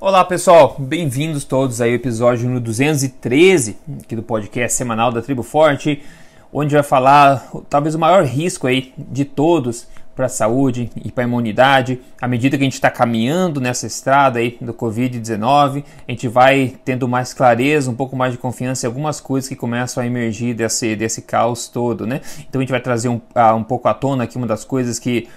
Olá pessoal, bem-vindos todos ao episódio número 213 aqui do podcast semanal da Tribo Forte, onde vai falar talvez o maior risco aí de todos para a saúde e para a imunidade. À medida que a gente está caminhando nessa estrada aí do Covid-19, a gente vai tendo mais clareza, um pouco mais de confiança em algumas coisas que começam a emergir desse, desse caos todo, né? Então a gente vai trazer um, uh, um pouco à tona aqui uma das coisas que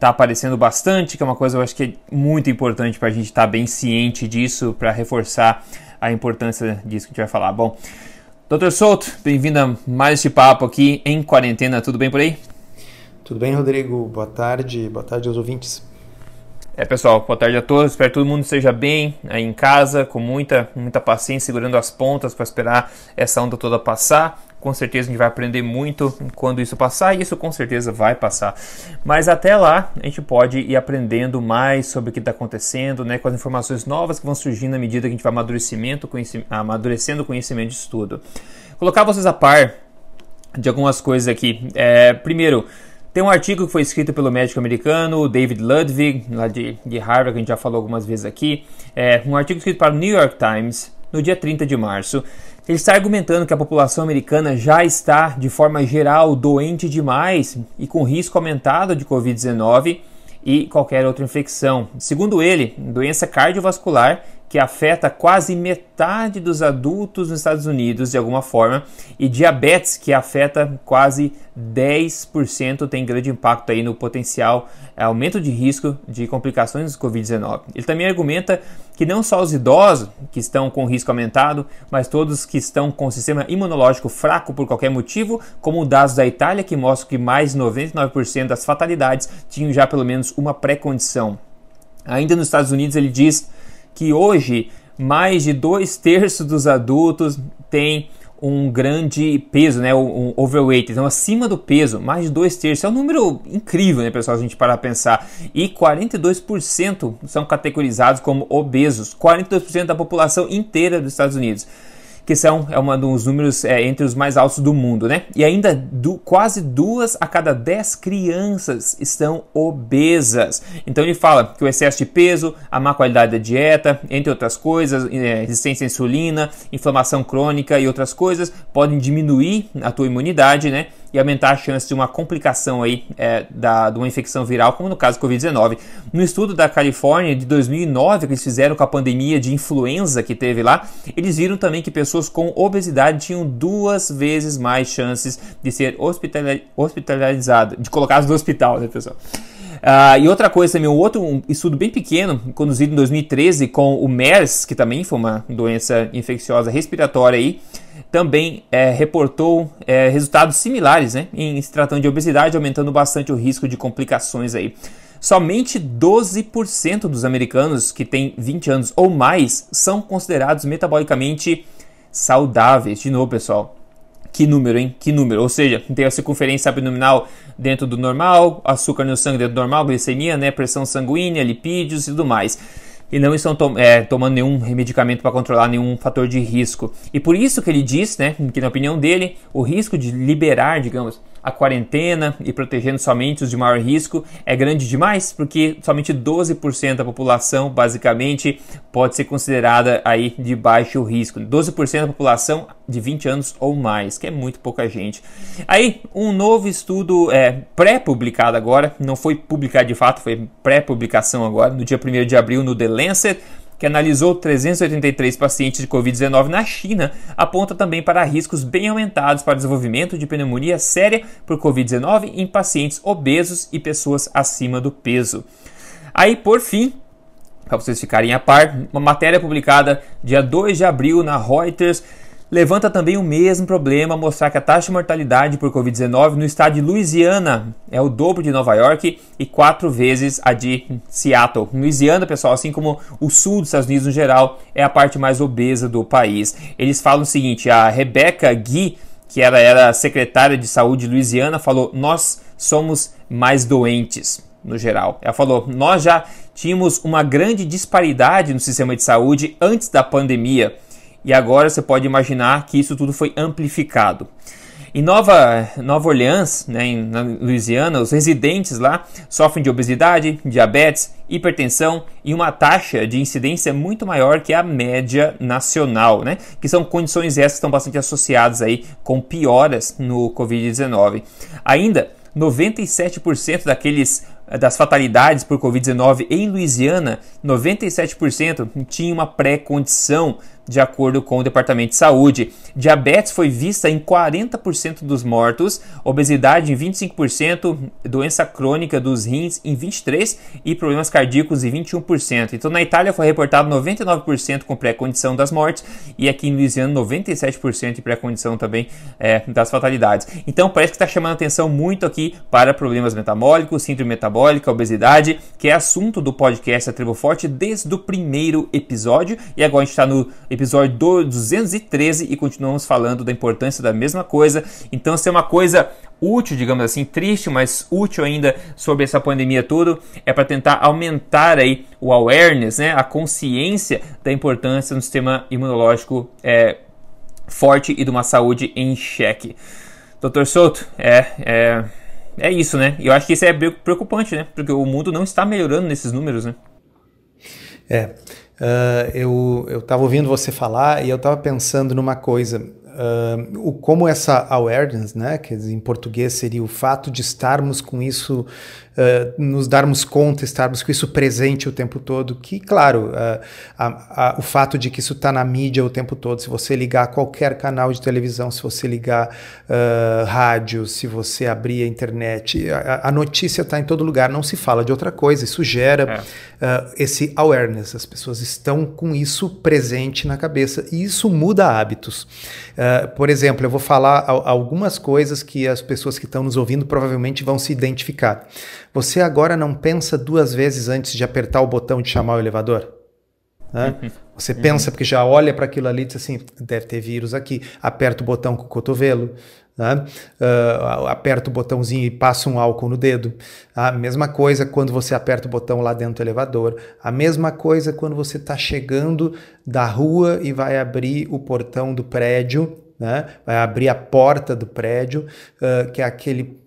está aparecendo bastante, que é uma coisa eu acho que é muito importante para a gente estar tá bem ciente disso, para reforçar a importância disso que a gente vai falar. Bom, Doutor Souto, bem-vindo a mais este papo aqui em quarentena, tudo bem por aí? Tudo bem, Rodrigo? Boa tarde, boa tarde aos ouvintes. É, pessoal, boa tarde a todos. Espero que todo mundo esteja bem aí em casa, com muita, muita paciência, segurando as pontas para esperar essa onda toda passar. Com certeza a gente vai aprender muito quando isso passar, e isso com certeza vai passar. Mas até lá, a gente pode ir aprendendo mais sobre o que está acontecendo, né, com as informações novas que vão surgindo à medida que a gente vai amadurecimento, amadurecendo o conhecimento de estudo. Colocar vocês a par de algumas coisas aqui. É, primeiro, tem um artigo que foi escrito pelo médico americano David Ludwig, lá de, de Harvard, que a gente já falou algumas vezes aqui. É um artigo escrito para o New York Times no dia 30 de março. Ele está argumentando que a população americana já está, de forma geral, doente demais e com risco aumentado de Covid-19 e qualquer outra infecção. Segundo ele, doença cardiovascular que afeta quase metade dos adultos nos Estados Unidos de alguma forma, e diabetes, que afeta quase 10%, tem grande impacto aí no potencial é, aumento de risco de complicações do Covid-19. Ele também argumenta que não só os idosos que estão com risco aumentado, mas todos que estão com o sistema imunológico fraco por qualquer motivo, como dados da Itália que mostram que mais de 99% das fatalidades tinham já pelo menos uma pré-condição. Ainda nos Estados Unidos ele diz que hoje mais de dois terços dos adultos têm um grande peso, né, um overweight, então acima do peso, mais de dois terços, é um número incrível, né, pessoal, a gente parar a pensar, e 42% são categorizados como obesos, 42% da população inteira dos Estados Unidos que são é um dos números é, entre os mais altos do mundo, né? E ainda do, quase duas a cada dez crianças estão obesas. Então ele fala que o excesso de peso, a má qualidade da dieta, entre outras coisas, é, resistência à insulina, inflamação crônica e outras coisas podem diminuir a tua imunidade, né? E aumentar a chance de uma complicação aí é, da, de uma infecção viral, como no caso do Covid-19. No estudo da Califórnia de 2009 que eles fizeram com a pandemia de influenza que teve lá, eles viram também que pessoas com obesidade tinham duas vezes mais chances de ser hospitalizadas, de colocadas no hospital, né, pessoal? Uh, e outra coisa também, um outro um estudo bem pequeno, conduzido em 2013 com o MERS, que também foi uma doença infecciosa respiratória aí, também é, reportou é, resultados similares né, em se tratando de obesidade, aumentando bastante o risco de complicações aí. Somente 12% dos americanos que têm 20 anos ou mais são considerados metabolicamente saudáveis. De novo, pessoal, que número, hein? Que número? Ou seja, tem a circunferência abdominal dentro do normal, açúcar no sangue dentro do normal, glicemia, né? pressão sanguínea, lipídios e tudo mais e não estão é, tomando nenhum medicamento para controlar nenhum fator de risco. E por isso que ele diz, né, que na opinião dele, o risco de liberar, digamos, a quarentena e protegendo somente os de maior risco é grande demais, porque somente 12% da população, basicamente, pode ser considerada aí de baixo risco. 12% da população de 20 anos ou mais, que é muito pouca gente. Aí, um novo estudo é, pré-publicado agora, não foi publicado de fato, foi pré-publicação agora, no dia 1 de abril no The Lancet, que analisou 383 pacientes de Covid-19 na China, aponta também para riscos bem aumentados para desenvolvimento de pneumonia séria por Covid-19 em pacientes obesos e pessoas acima do peso. Aí, por fim, para vocês ficarem a par, uma matéria publicada dia 2 de abril na Reuters levanta também o mesmo problema, mostrar que a taxa de mortalidade por Covid-19 no estado de Louisiana é o dobro de Nova York e quatro vezes a de Seattle. Louisiana, pessoal, assim como o sul dos Estados Unidos no geral, é a parte mais obesa do país. Eles falam o seguinte: a Rebecca Gui, que ela era secretária de saúde de Louisiana, falou: Nós somos mais doentes no geral. Ela falou: Nós já tínhamos uma grande disparidade no sistema de saúde antes da pandemia e agora você pode imaginar que isso tudo foi amplificado. Em Nova, Nova Orleans, né, na Louisiana, os residentes lá sofrem de obesidade, diabetes, hipertensão e uma taxa de incidência muito maior que a média nacional, né? Que são condições essas que estão bastante associadas aí com pioras no Covid-19. Ainda 97% daqueles das fatalidades por Covid-19 em Louisiana, 97% tinha uma pré-condição de acordo com o Departamento de Saúde. Diabetes foi vista em 40% dos mortos, obesidade em 25%, doença crônica dos rins em 23% e problemas cardíacos em 21%. Então na Itália foi reportado 99% com pré-condição das mortes e aqui em Louisiana 97% de pré-condição também é, das fatalidades. Então parece que está chamando atenção muito aqui para problemas metabólicos, síndrome metabólica, obesidade, que é assunto do podcast A Tribo Forte desde o primeiro episódio e agora a gente está no episódio 213 e continuamos falando da importância da mesma coisa. Então, se é uma coisa útil, digamos assim, triste, mas útil ainda sobre essa pandemia toda, é para tentar aumentar aí o awareness, né, a consciência da importância do sistema imunológico é, forte e de uma saúde em xeque. Doutor Souto, é, é, é isso, né? Eu acho que isso é preocupante, né? Porque o mundo não está melhorando nesses números, né? É. Uh, eu estava ouvindo você falar e eu estava pensando numa coisa. Uh, o, como essa awareness, né, que em português seria o fato de estarmos com isso uh, nos darmos conta, estarmos com isso presente o tempo todo, que, claro, uh, a, a, o fato de que isso está na mídia o tempo todo, se você ligar qualquer canal de televisão, se você ligar uh, rádio, se você abrir a internet, a, a notícia está em todo lugar, não se fala de outra coisa, isso gera é. esse awareness, as pessoas estão com isso presente na cabeça e isso muda hábitos. por exemplo, eu vou falar algumas coisas que as pessoas que estão nos ouvindo provavelmente vão se identificar. Você agora não pensa duas vezes antes de apertar o botão de chamar o elevador? Né? Uhum. Você uhum. pensa porque já olha para aquilo ali e diz assim, deve ter vírus aqui. Aperta o botão com o cotovelo, né? uh, aperta o botãozinho e passa um álcool no dedo. A mesma coisa quando você aperta o botão lá dentro do elevador. A mesma coisa quando você está chegando da rua e vai abrir o portão do prédio né? vai abrir a porta do prédio, uh, que é aquele,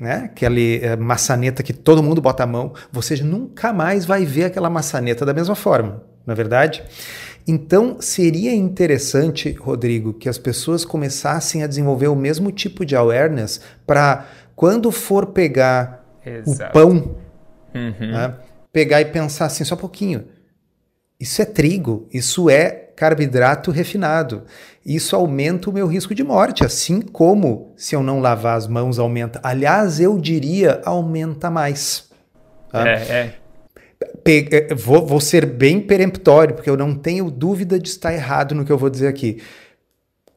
né? aquele uh, maçaneta que todo mundo bota a mão, você nunca mais vai ver aquela maçaneta da mesma forma, não é verdade? Então, seria interessante, Rodrigo, que as pessoas começassem a desenvolver o mesmo tipo de awareness para quando for pegar Exato. o pão, uhum. né? pegar e pensar assim, só um pouquinho. Isso é trigo, isso é carboidrato refinado. Isso aumenta o meu risco de morte, assim como se eu não lavar as mãos aumenta. Aliás, eu diria aumenta mais. Tá? É, é. é. Vou, vou ser bem peremptório, porque eu não tenho dúvida de estar errado no que eu vou dizer aqui.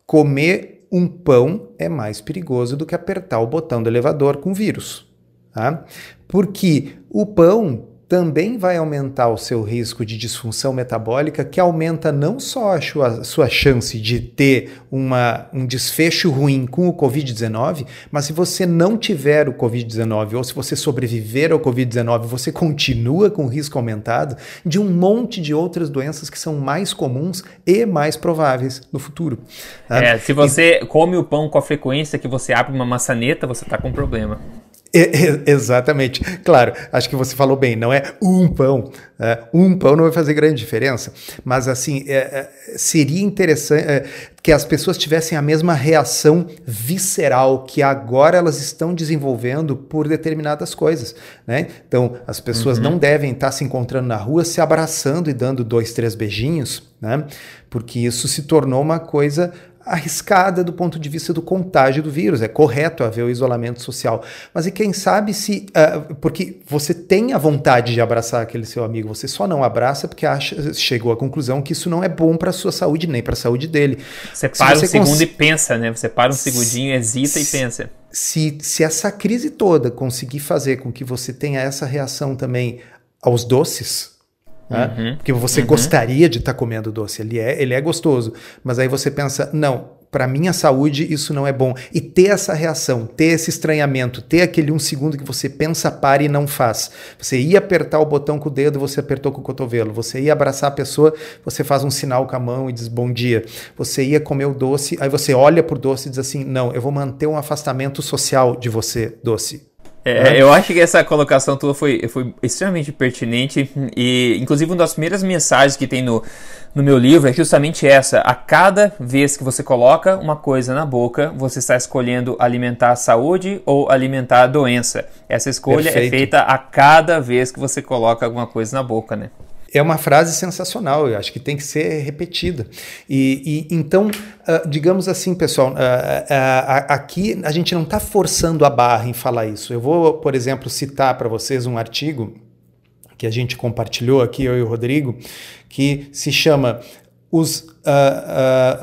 Comer um pão é mais perigoso do que apertar o botão do elevador com vírus. Tá? Porque o pão também vai aumentar o seu risco de disfunção metabólica, que aumenta não só a sua, sua chance de ter uma, um desfecho ruim com o Covid-19, mas se você não tiver o Covid-19 ou se você sobreviver ao Covid-19, você continua com risco aumentado de um monte de outras doenças que são mais comuns e mais prováveis no futuro. Tá? É, se você e... come o pão com a frequência que você abre uma maçaneta, você está com problema exatamente. Claro, acho que você falou bem, não é um pão. É, um pão não vai fazer grande diferença, mas assim, é, é, seria interessante é, que as pessoas tivessem a mesma reação visceral que agora elas estão desenvolvendo por determinadas coisas. Né? Então, as pessoas uhum. não devem estar se encontrando na rua, se abraçando e dando dois, três beijinhos, né? porque isso se tornou uma coisa arriscada do ponto de vista do contágio do vírus. É correto haver o isolamento social. Mas e quem sabe se. Uh, porque você tem a vontade de abraçar aquele seu amigo, você só não abraça porque acha, chegou à conclusão que isso não é bom para a sua saúde, nem para a saúde dele. Você para você um segundo cons... e pensa, né? Você para um segundinho, hesita se, e pensa. Se, se essa crise toda conseguir fazer com que você tenha essa reação também aos doces, né? Uhum, Porque você uhum. gostaria de estar tá comendo doce, ele é, ele é gostoso. Mas aí você pensa, não, para minha saúde isso não é bom. E ter essa reação, ter esse estranhamento, ter aquele um segundo que você pensa, para e não faz. Você ia apertar o botão com o dedo, você apertou com o cotovelo. Você ia abraçar a pessoa, você faz um sinal com a mão e diz bom dia. Você ia comer o doce, aí você olha pro doce e diz assim: não, eu vou manter um afastamento social de você, doce. É, eu acho que essa colocação tua foi, foi extremamente pertinente e, inclusive, uma das primeiras mensagens que tem no, no meu livro é justamente essa. A cada vez que você coloca uma coisa na boca, você está escolhendo alimentar a saúde ou alimentar a doença. Essa escolha é Perfeito. é feita a cada vez que você coloca alguma coisa na boca, né? É uma frase sensacional, eu acho que tem que ser repetida. E, e então, uh, digamos assim, pessoal, uh, uh, aqui a gente não está forçando a barra em falar isso. Eu vou, por exemplo, citar para vocês um artigo que a gente compartilhou aqui, eu e o Rodrigo, que se chama os,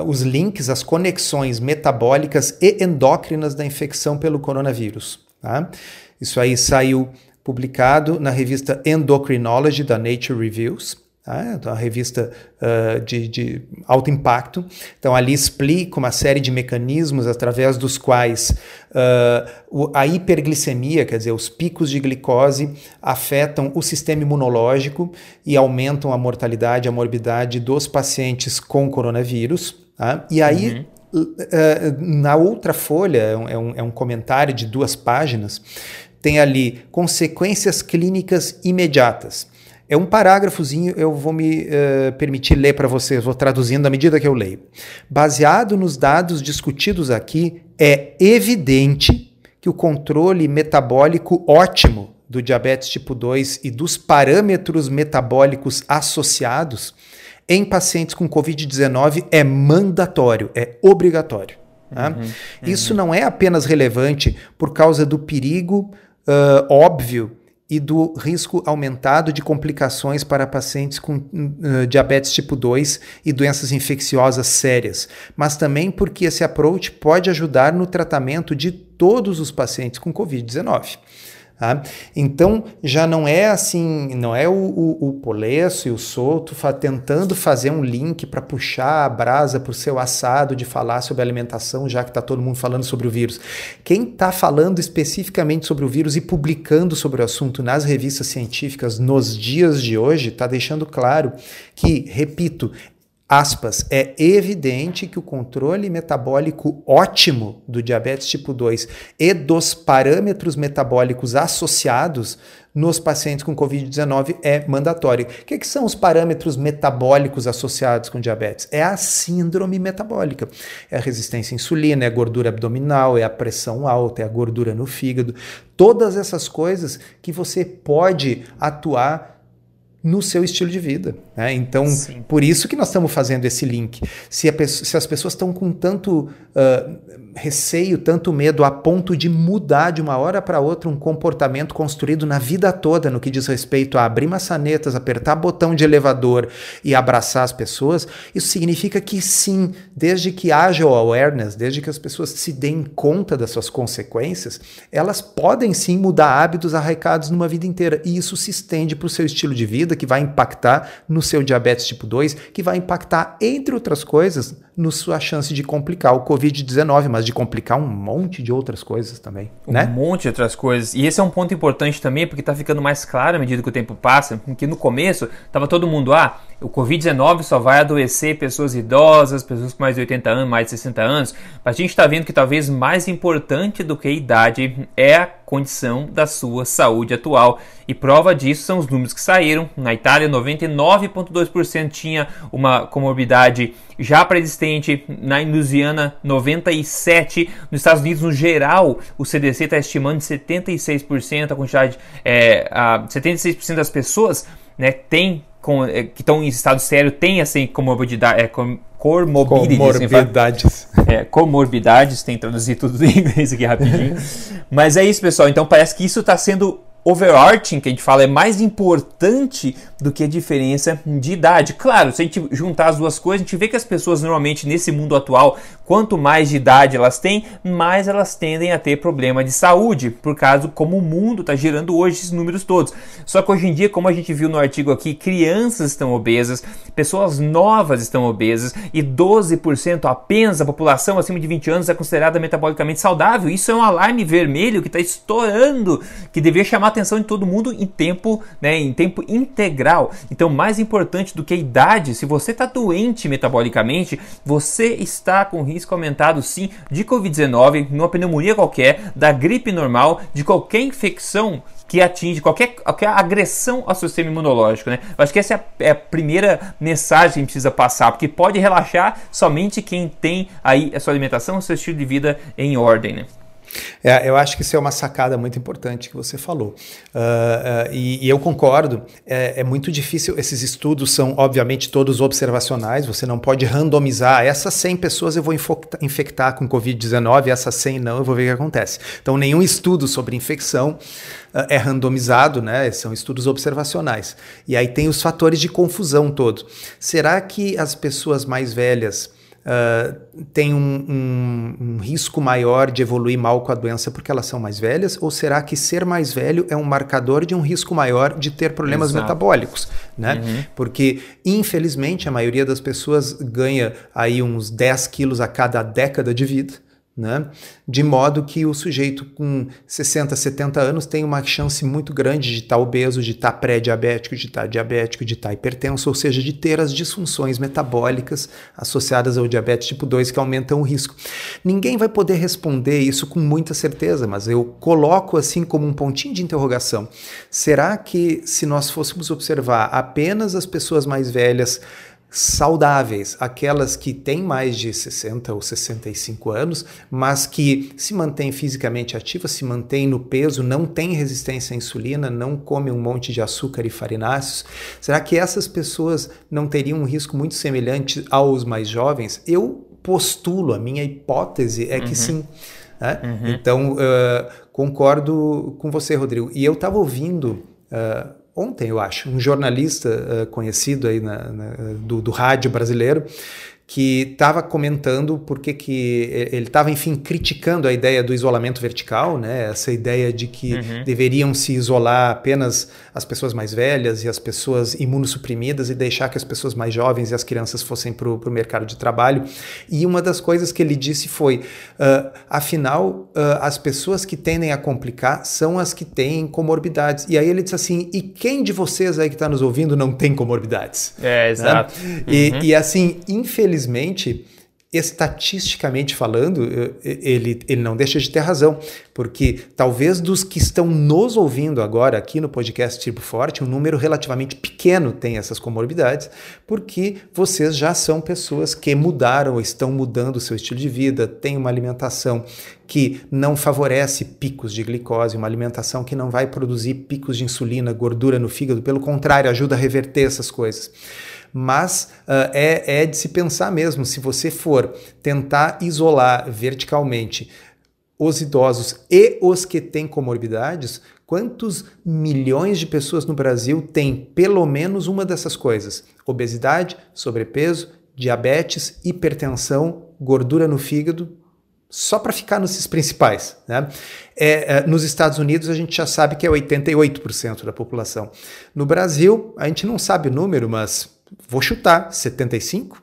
os links, as conexões metabólicas e endócrinas da infecção pelo coronavírus. Tá? Isso aí saiu publicado na revista Endocrinology da Nature Reviews. Tá? Então, uma revista uh, de, de, alto impacto. Então, ali explica uma série de mecanismos através dos quais uh, a hiperglicemia, quer dizer, os picos de glicose, afetam o sistema imunológico e aumentam a mortalidade, a morbidade dos pacientes com coronavírus. Tá? E aí, uhum. uh, na outra folha, é um, é um comentário de duas páginas, tem ali consequências clínicas imediatas. É um parágrafozinho, eu vou me uh, permitir ler para vocês, vou traduzindo à medida que eu leio. Baseado nos dados discutidos aqui, é evidente que o controle metabólico ótimo do diabetes tipo 2 e dos parâmetros metabólicos associados em pacientes com Covid-19 é mandatório, é obrigatório. Tá? Uhum, uhum. Isso não é apenas relevante por causa do perigo uh, óbvio e do risco aumentado de complicações para pacientes com uh, diabetes tipo 2 e doenças infecciosas sérias, mas também porque esse approach pode ajudar no tratamento de todos os pacientes com Covid-19. Tá? Então já não é assim, não é o, o, o Polesso e o Souto fa tentando fazer um link para puxar a brasa para o seu assado de falar sobre alimentação, já que está todo mundo falando sobre o vírus. Quem está falando especificamente sobre o vírus e publicando sobre o assunto nas revistas científicas nos dias de hoje está deixando claro que, repito, aspas, é evidente que o controle metabólico ótimo do diabetes tipo 2 e dos parâmetros metabólicos associados nos pacientes com Covid-19 é mandatório. O que, que, são os parâmetros metabólicos associados com diabetes? É a síndrome metabólica. É a resistência à insulina, é a gordura abdominal, é a pressão alta, é a gordura no fígado. Todas essas coisas que você pode atuar no seu estilo de vida. Né? Então, Sim. por isso que nós estamos fazendo esse link. Se, se as pessoas estão com tanto uh, receio, tanto medo, a ponto de mudar de uma hora para outra um comportamento construído na vida toda no que diz respeito a abrir maçanetas, apertar botão de elevador e abraçar as pessoas, isso significa que sim, desde que haja o awareness, desde que as pessoas se deem conta das suas consequências, elas podem sim mudar hábitos arraigados numa vida inteira. E isso se estende para o seu estilo de vida, que vai impactar no seu diabetes tipo 2, que vai impactar, entre outras coisas, na sua chance de complicar o Covid-19, mas de complicar um monte de outras coisas também. Um né? monte de outras coisas. E esse é um ponto importante também, porque está ficando mais claro à medida que o tempo passa, que no começo estava todo mundo, ah, o Covid-19 só vai adoecer pessoas idosas, pessoas com mais de 80 anos, mais de 60 anos, mas a gente está vendo que talvez mais importante do que a idade é a condição da sua saúde atual. E prova disso são os números que saíram. Na Itália, 99,2% tinha uma comorbidade já pré-existente. Na Louisiana, 97%. Nos Estados Unidos, no geral, o CDC está estimando 76% a quantidade, é, a 76% das pessoas né, tem com, é, que estão em estado sério têm assim comorbidade, é, com, comorbidades. É, comorbidades, tem que traduzir tudo em inglês aqui rapidinho. Mas é isso, pessoal. Então parece que isso está sendo overarching que a gente fala é mais importante do que a diferença de idade. Claro, se a gente juntar as duas coisas, a gente vê que as pessoas normalmente nesse mundo atual, quanto mais de idade elas têm, mais elas tendem a ter problema de saúde, por causa como o mundo está girando hoje esses números todos. Só que hoje em dia, como a gente viu no artigo aqui, crianças estão obesas, pessoas novas estão obesas e 12% apenas da população acima de 20 anos é considerada metabolicamente saudável. Isso é um alarme vermelho que está estourando, que deveria chamar atenção de todo mundo em tempo, né, em tempo integral. Então, mais importante do que a idade, se você está doente metabolicamente, você está com risco aumentado sim de Covid-19, numa pneumonia qualquer, da gripe normal, de qualquer infecção que atinge qualquer, qualquer agressão ao sistema imunológico, né? Eu acho que essa é a, é a, primeira mensagem que precisa passar, porque pode relaxar somente quem tem aí a sua alimentação, o seu estilo de vida em ordem, né? É, eu acho que isso é uma sacada muito importante que você falou. Uh, uh, e, e, eu concordo, é, é, muito difícil. Esses estudos são, obviamente, todos observacionais, você não pode randomizar. Essas 100 pessoas eu vou infectar com Covid-19, essas 100 não, eu vou ver o que acontece. Então, nenhum estudo sobre infecção uh, é randomizado, né? São estudos observacionais. E aí tem os fatores de confusão todo. Será que as pessoas mais velhas uh, têm um, um, um, risco maior de evoluir mal com a doença porque elas são mais velhas? Ou será que ser mais velho é um marcador de um risco maior de ter problemas Exato. metabólicos? Né? Uhum. Porque, infelizmente, a maioria das pessoas ganha aí uns 10 quilos a cada década de vida. Né? De modo que o sujeito com 60, 70 anos tem uma chance muito grande de estar obeso, de estar pré-diabético, de estar diabético, de estar hipertenso, ou seja, de ter as disfunções metabólicas associadas ao diabetes tipo 2 que aumentam o risco. Ninguém vai poder responder isso com muita certeza, mas eu coloco assim como um pontinho de interrogação. Será que se nós fôssemos observar apenas as pessoas mais velhas saudáveis, aquelas que têm mais de 60 ou 65 anos, mas que se mantêm fisicamente ativas, se mantêm no peso, não têm resistência à insulina, não comem um monte de açúcar e farináceos. Será que essas pessoas não teriam um risco muito semelhante aos mais jovens? Eu postulo, a minha hipótese é que uhum. sim. Né? Uhum. Então, uh, concordo com você, Rodrigo. E eu estava ouvindo. Uh, ontem, eu acho, um jornalista uh, conhecido aí na, na, do, do rádio brasileiro, que estava comentando porque que ele estava, enfim, criticando a ideia do isolamento vertical, né? Essa ideia de que uhum. deveriam se isolar apenas as pessoas mais velhas e as pessoas imunossuprimidas e deixar que as pessoas mais jovens e as crianças fossem para o mercado de trabalho. E uma das coisas que ele disse foi, uh, afinal, uh, as pessoas que tendem a complicar são as que têm comorbidades. E aí ele disse assim, e quem de vocês aí que está nos ouvindo não tem comorbidades? É, exato. Né? Uhum. E, e assim, infelizmente, infelizmente, estatisticamente falando, ele, ele não deixa de ter razão, porque talvez dos que estão nos ouvindo agora aqui no podcast Tipo Forte, um número relativamente pequeno tem essas comorbidades, porque vocês já são pessoas que mudaram ou estão mudando o seu estilo de vida, têm uma alimentação que não favorece picos de glicose, uma alimentação que não vai produzir picos de insulina, gordura no fígado, pelo contrário, ajuda a reverter essas coisas mas uh, é, é de se pensar mesmo, se você for tentar isolar verticalmente os idosos e os que têm comorbidades, quantos milhões de pessoas no Brasil têm pelo menos uma dessas coisas? Obesidade, sobrepeso, diabetes, hipertensão, gordura no fígado, só para ficar nesses principais. Né? É, é, nos Estados Unidos a gente já sabe que é 88% da população. No Brasil, a gente não sabe o número, mas vou chutar, 75?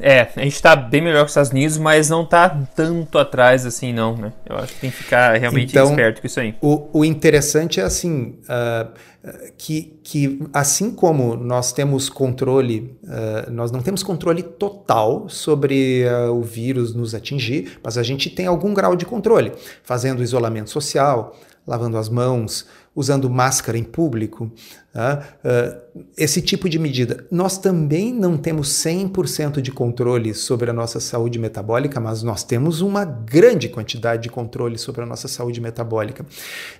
É, a gente está bem melhor que os Estados Unidos, mas não está tanto atrás assim, não, né? Eu acho que tem que ficar realmente então, esperto com isso aí. O, o interessante é assim, uh, que, que assim como nós temos controle, uh, nós não temos controle total sobre uh, o vírus nos atingir, mas a gente tem algum grau de controle, fazendo isolamento social, lavando as mãos, usando máscara em público, uh, esse tipo de medida. Nós também não temos 100% de controle sobre a nossa saúde metabólica, mas nós temos uma grande quantidade de controle sobre a nossa saúde metabólica.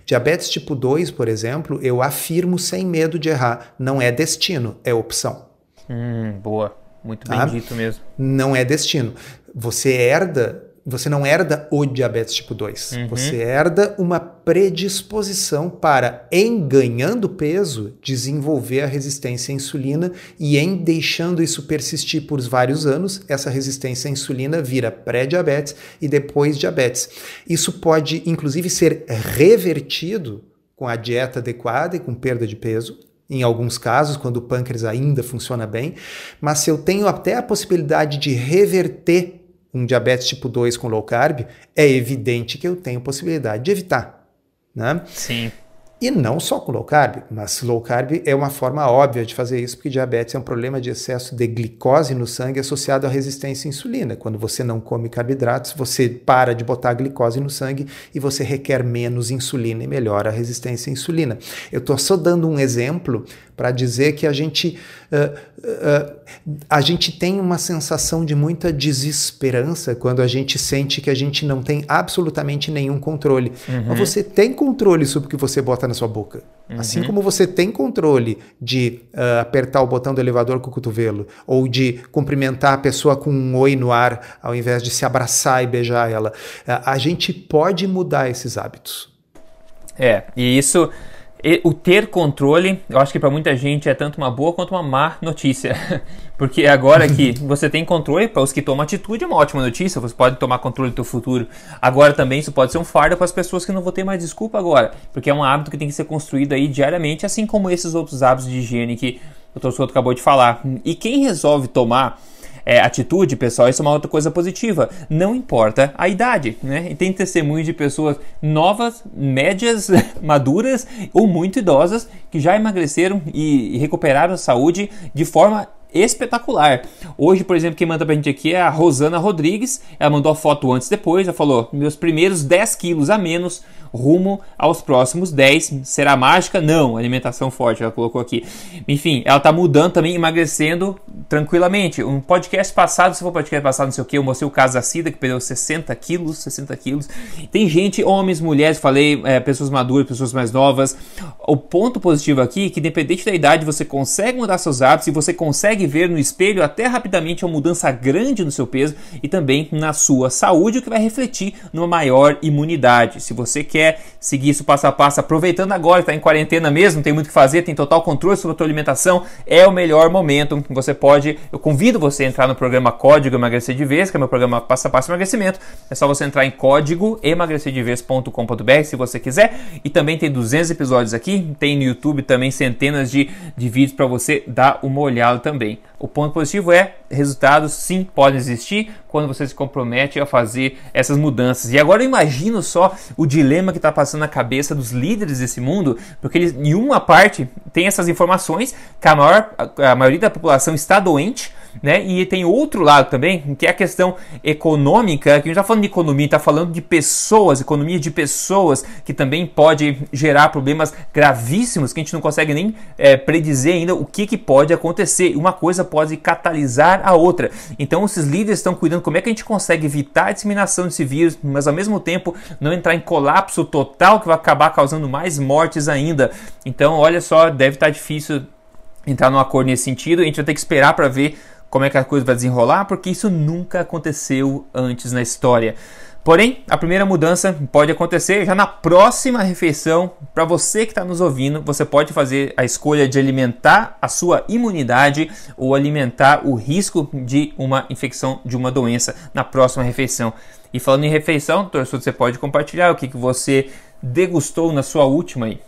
Diabetes tipo 2, por exemplo, eu afirmo sem medo de errar, não é destino, é opção. Hum, boa. Muito bem tá? dito mesmo. Não é destino. Você herda você não herda o diabetes tipo 2. Uhum. Você herda uma predisposição para, em ganhando peso, desenvolver a resistência à insulina e em deixando isso persistir por vários anos, essa resistência à insulina vira pré-diabetes e depois diabetes. Isso pode, inclusive, ser revertido com a dieta adequada e com perda de peso, em alguns casos, quando o pâncreas ainda funciona bem, mas se eu tenho até a possibilidade de reverter um diabetes tipo 2 com low carb, é evidente que eu tenho possibilidade de evitar. Né? Sim. E não só com low carb, mas low carb é uma forma óbvia de fazer isso, porque diabetes é um problema de excesso de glicose no sangue associado à resistência à insulina. Quando você não come carboidratos, você para de botar glicose no sangue e você requer menos insulina e melhora a resistência à insulina. Eu estou só dando um exemplo para dizer que a gente, uh, uh, a gente tem uma sensação de muita desesperança quando a gente sente que a gente não tem absolutamente nenhum controle. Uhum. Mas você tem controle sobre o que você bota na sua boca. Uhum. Assim como você tem controle de uh, apertar o botão do elevador com o cotovelo, ou de cumprimentar a pessoa com um oi no ar, ao invés de se abraçar e beijar ela, a gente pode mudar esses hábitos. É, e isso o ter controle, eu acho que para muita gente é tanto uma boa quanto uma má notícia. Porque agora que você tem controle, para os que tomam atitude é uma ótima notícia, você pode tomar controle do seu futuro. Agora também isso pode ser um fardo para as pessoas que não vão ter mais desculpa agora, porque é um hábito que tem que ser construído aí diariamente, assim como esses outros hábitos de higiene que o Dr. Souto acabou de falar. E quem resolve tomar é, atitude, pessoal, isso é uma outra coisa positiva. Não importa a idade, né? E tem testemunhos de pessoas novas, médias, maduras ou muito idosas que já emagreceram e recuperaram a saúde de forma espetacular. Hoje, por exemplo, quem manda pra gente aqui é a Rosana Rodrigues. Ela mandou a foto antes e depois. Ela falou: meus primeiros 10 quilos a menos rumo aos próximos 10. Será mágica? Não, alimentação forte, ela colocou aqui. Enfim, ela tá mudando também, emagrecendo tranquilamente. Um podcast passado, se for podcast passado, não sei o que, eu mostrei o caso da Cida, que perdeu 60 quilos, 60 quilos. Tem gente, homens, mulheres, falei, é, pessoas maduras, pessoas mais novas. O ponto positivo aqui é que, independente da idade, você consegue mudar seus hábitos e você consegue ver no espelho até rapidamente uma mudança grande no seu peso e também na sua saúde, o que vai refletir numa maior imunidade. Se você quer seguir isso passo a passo, aproveitando agora, está em quarentena mesmo, tem muito o que fazer, tem total controle sobre a tua alimentação, é o melhor momento. Você pode, eu convido você a entrar no programa Código Emagrecer de Vez, que é meu programa passo a passo emagrecimento. É só você entrar em código emagrecerdevez.com.br se você quiser. E também tem 200 episódios aqui, tem no YouTube também centenas de, de vídeos para você dar uma olhada também. O ponto positivo é resultados sim podem existir quando você se compromete a fazer essas mudanças. E agora imagino só o dilema que está passando na cabeça dos líderes desse mundo, porque eles, em uma parte tem essas informações que a, maior, a maioria da população está doente, né? E tem outro lado também, que é a questão econômica, que a gente está falando de economia, está falando de pessoas, economia de pessoas, que também pode gerar problemas gravíssimos que a gente não consegue nem é, predizer ainda o que, que pode acontecer. Uma coisa pode catalisar a outra. Então, esses líderes estão cuidando como é que a gente consegue evitar a disseminação desse vírus, mas ao mesmo tempo não entrar em colapso total que vai acabar causando mais mortes ainda. Então, olha só, deve estar difícil entrar num acordo nesse sentido. A gente vai ter que esperar para ver como é que a coisa vai desenrolar, porque isso nunca aconteceu antes na história. Porém, a primeira mudança pode acontecer já na próxima refeição. Para você que está nos ouvindo, você pode fazer a escolha de alimentar a sua imunidade ou alimentar o risco de uma infecção de uma doença na próxima refeição. E falando em refeição, doutor, você pode compartilhar o que, que você degustou na sua última aí.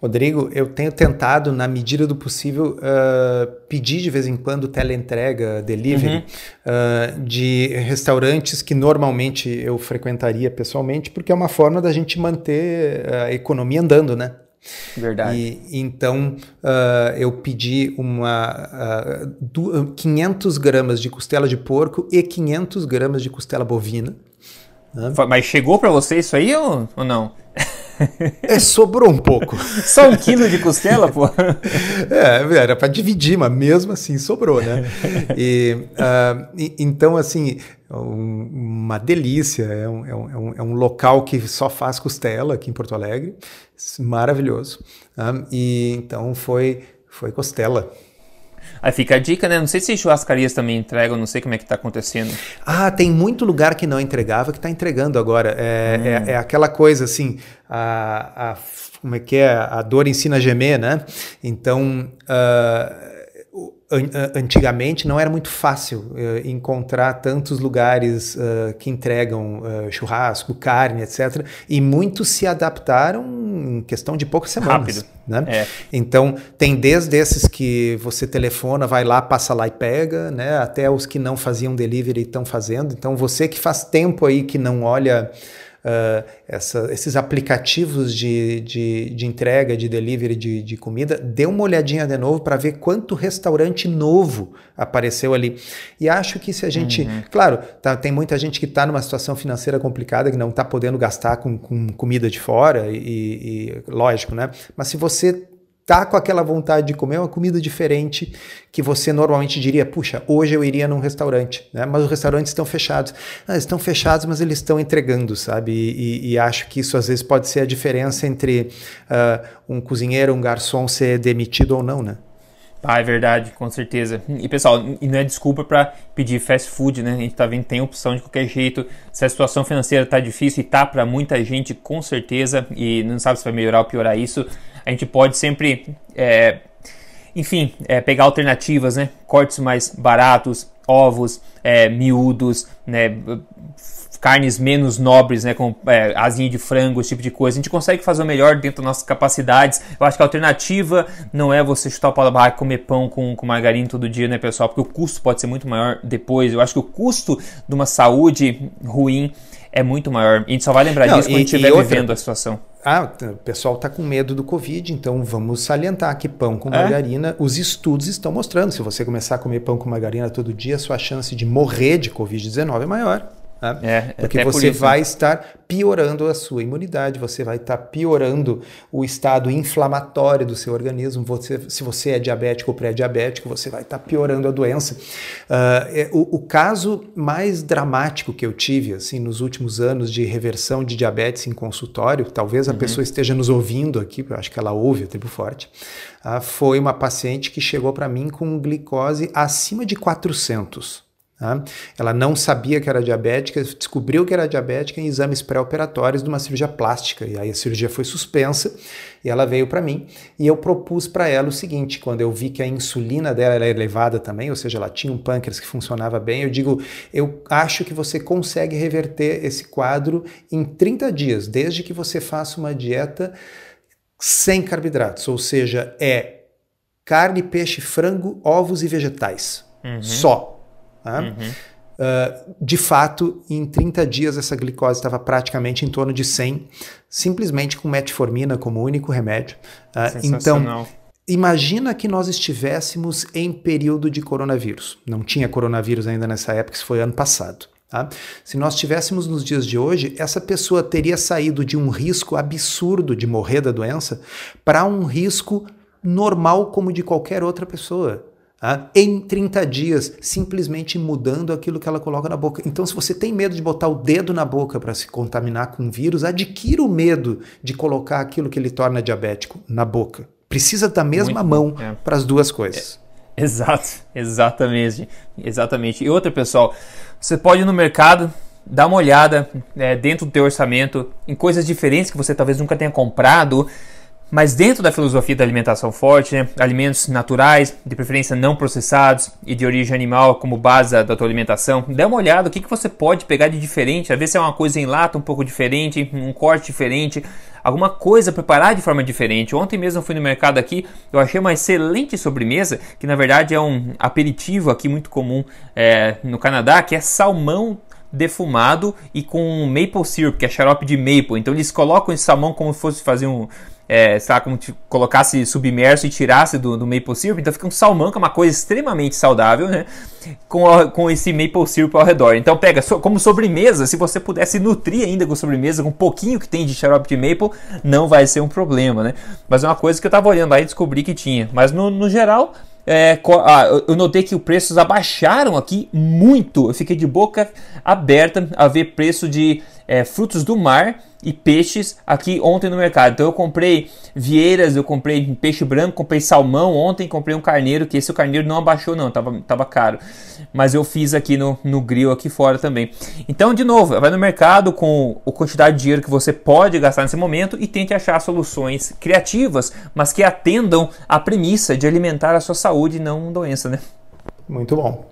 Rodrigo, eu tenho tentado, na medida do possível, uh, pedir de vez em quando teleentrega, delivery, uhum. uh, de restaurantes que normalmente eu frequentaria pessoalmente, porque é uma forma da gente manter a economia andando, né? Verdade. E, então, uh, eu pedi uma uh, 500 gramas de costela de porco e 500 gramas de costela bovina. Né? Mas chegou para você isso aí ou, ou não? É, sobrou um pouco. Só um quilo de costela, pô? É, era para dividir, mas mesmo assim sobrou, né? E, uh, e então, assim, um, uma delícia. É um, é, um, é um local que só faz costela aqui em Porto Alegre. Maravilhoso. Uh, e então foi, foi costela. Aí fica a dica, né? Não sei se churrascarias também entregam, não sei como é que tá acontecendo. Ah, tem muito lugar que não entregava que está entregando agora. É, hum. é, é, aquela coisa assim, a, a, como é que é? A dor ensina a gemer, né? Então. Uh, antigamente não era muito fácil uh, encontrar tantos lugares uh, que entregam uh, churrasco, carne, etc. E muitos se adaptaram em questão de poucas semanas. Rápido. Né? É. Então, tem desde esses que você telefona, vai lá, passa lá e pega, né? até os que não faziam delivery estão fazendo. Então, você que faz tempo aí que não olha uh, essa, esses aplicativos de, de, de, entrega, de delivery de, de comida, dê uma olhadinha de novo para ver quanto restaurante novo apareceu ali. E acho que se a gente. Uhum. Claro, tá, tem muita gente que está numa situação financeira complicada, que não está podendo gastar com, com, comida de fora, e, e lógico, né? Mas se você tá com aquela vontade de comer uma comida diferente que você normalmente diria, puxa, hoje eu iria num restaurante, né? Mas os restaurantes estão fechados. Ah, estão fechados, mas eles estão entregando, sabe? E, e, e, acho que isso às vezes pode ser a diferença entre uh, um cozinheiro, um garçom ser demitido ou não, né? Ah, é verdade, com certeza. E pessoal, e não é desculpa para pedir fast food, né? A gente tá vendo tem opção de qualquer jeito. Se a situação financeira tá difícil e tá para muita gente, com certeza, e não sabe se vai melhorar ou piorar isso, a gente pode sempre, é, enfim, é, pegar alternativas, né? Cortes mais baratos, ovos, é, miúdos, né? carnes menos nobres, né, como é, asinha de frango, esse tipo de coisa. A gente consegue fazer o melhor dentro das nossas capacidades. Eu acho que a alternativa não é você chutar o pau da barra e comer pão com, com margarina todo dia, né, pessoal? Porque o custo pode ser muito maior depois. Eu acho que o custo de uma saúde ruim é muito maior. A gente só vai lembrar não, disso quando estiver vivendo a situação. Ah, o pessoal está com medo do Covid, então vamos salientar que pão com é? margarina, os estudos estão mostrando. Se você começar a comer pão com margarina todo dia, a sua chance de morrer de Covid-19 é maior. Né? É, Porque você por isso, vai né? estar piorando a sua imunidade, você vai estar piorando o estado inflamatório do seu organismo. Você, se você é diabético ou pré-diabético, você vai estar piorando a doença. Uh, o, o, caso mais dramático que eu tive assim nos últimos anos de reversão de diabetes em consultório, talvez a uhum. pessoa esteja nos ouvindo aqui, eu acho que ela ouve a Tribo Forte, uh, foi uma paciente que chegou para mim com glicose acima de 400. Tá? Ela não sabia que era diabética, descobriu que era diabética em exames pré-operatórios de uma cirurgia plástica. E aí a cirurgia foi suspensa e ela veio para mim. E eu propus para ela o seguinte: quando eu vi que a insulina dela era elevada também, ou seja, ela tinha um pâncreas que funcionava bem, eu digo, eu acho que você consegue reverter esse quadro em 30 dias, desde que você faça uma dieta sem carboidratos, ou seja, é carne, peixe, frango, ovos e vegetais. Uhum. Só. Tá? Uhum. Uh, de fato, em 30 dias essa glicose estava praticamente em torno de 100, simplesmente com metformina como único remédio. Uh, então, imagina que nós estivéssemos em período de coronavírus. Não tinha coronavírus ainda nessa época, isso foi ano passado. Tá? Se nós estivéssemos nos dias de hoje, essa pessoa teria saído de um risco absurdo de morrer da doença para um risco normal como de qualquer outra pessoa. Ah, em 30 dias, simplesmente mudando aquilo que ela coloca na boca. Então, se você tem medo de botar o dedo na boca para se contaminar com vírus, adquira o medo de colocar aquilo que ele torna diabético na boca. Precisa da mesma Muito mão é. para as duas coisas. É, exato, exatamente, exatamente. E outra, pessoal, você pode ir no mercado, dar uma olhada é, dentro do teu orçamento em coisas diferentes que você talvez nunca tenha comprado mas dentro da filosofia da alimentação forte, né, alimentos naturais, de preferência não processados e de origem animal como base da tua alimentação, dê uma olhada o que, que você pode pegar de diferente, às vezes é uma coisa em lata um pouco diferente, um corte diferente, alguma coisa preparar de forma diferente. Ontem mesmo fui no mercado aqui, eu achei uma excelente sobremesa, que na verdade é um aperitivo aqui muito comum é, no Canadá, que é salmão defumado e com maple syrup, que é xarope de maple. Então eles colocam esse salmão como se fosse fazer um, é, sei lá, como te colocasse submerso e tirasse do, do maple syrup, então fica um salmão, que é uma coisa extremamente saudável, né? Com, com esse maple syrup ao redor. Então pega so, como sobremesa, se você pudesse nutrir ainda com sobremesa, com um pouquinho que tem de xarope de maple, não vai ser um problema, né? Mas é uma coisa que eu tava olhando lá e descobri que tinha. Mas no, no geral, é, ah, eu notei que os preços abaixaram aqui muito. Eu fiquei de boca aberta a ver preço de é, frutos do mar e peixes aqui ontem no mercado. Então eu comprei vieiras, eu comprei peixe branco, comprei salmão ontem, comprei um carneiro, que esse o carneiro não abaixou não, tava, tava caro. Mas eu fiz aqui no, no grill aqui fora também. Então, de novo, vai no mercado com a quantidade de dinheiro que você pode gastar nesse momento e tente achar soluções criativas, mas que atendam a premissa de alimentar a sua saúde e não doença, né? Muito bom.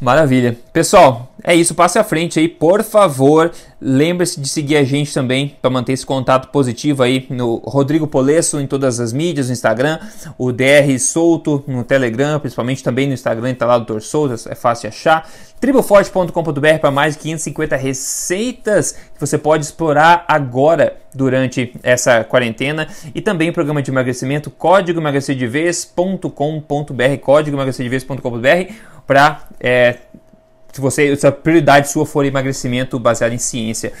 Maravilha. Pessoal, é isso. Passe à frente aí, por favor. Lembre-se de seguir a gente também para manter esse contato positivo aí no Rodrigo Polesso em todas as mídias, no Instagram, o DR Solto no Telegram, principalmente também no Instagram, está lá o Dr. Solto, é fácil achar. Triboforte.com.br para mais de 550 receitas que você pode explorar agora durante essa quarentena e também o programa de emagrecimento código emagrecerdevez.com.br código emagrecerdevez.com.br para é, se você se a prioridade sua for emagrecimento baseado em ciência.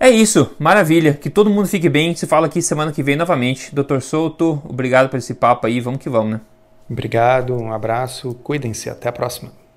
É isso, maravilha. Que todo mundo fique bem. Se fala aqui semana que vem novamente. Doutor Souto, obrigado por esse papo aí. Vamos que vamos, né? Obrigado, um abraço, cuidem-se, até a próxima.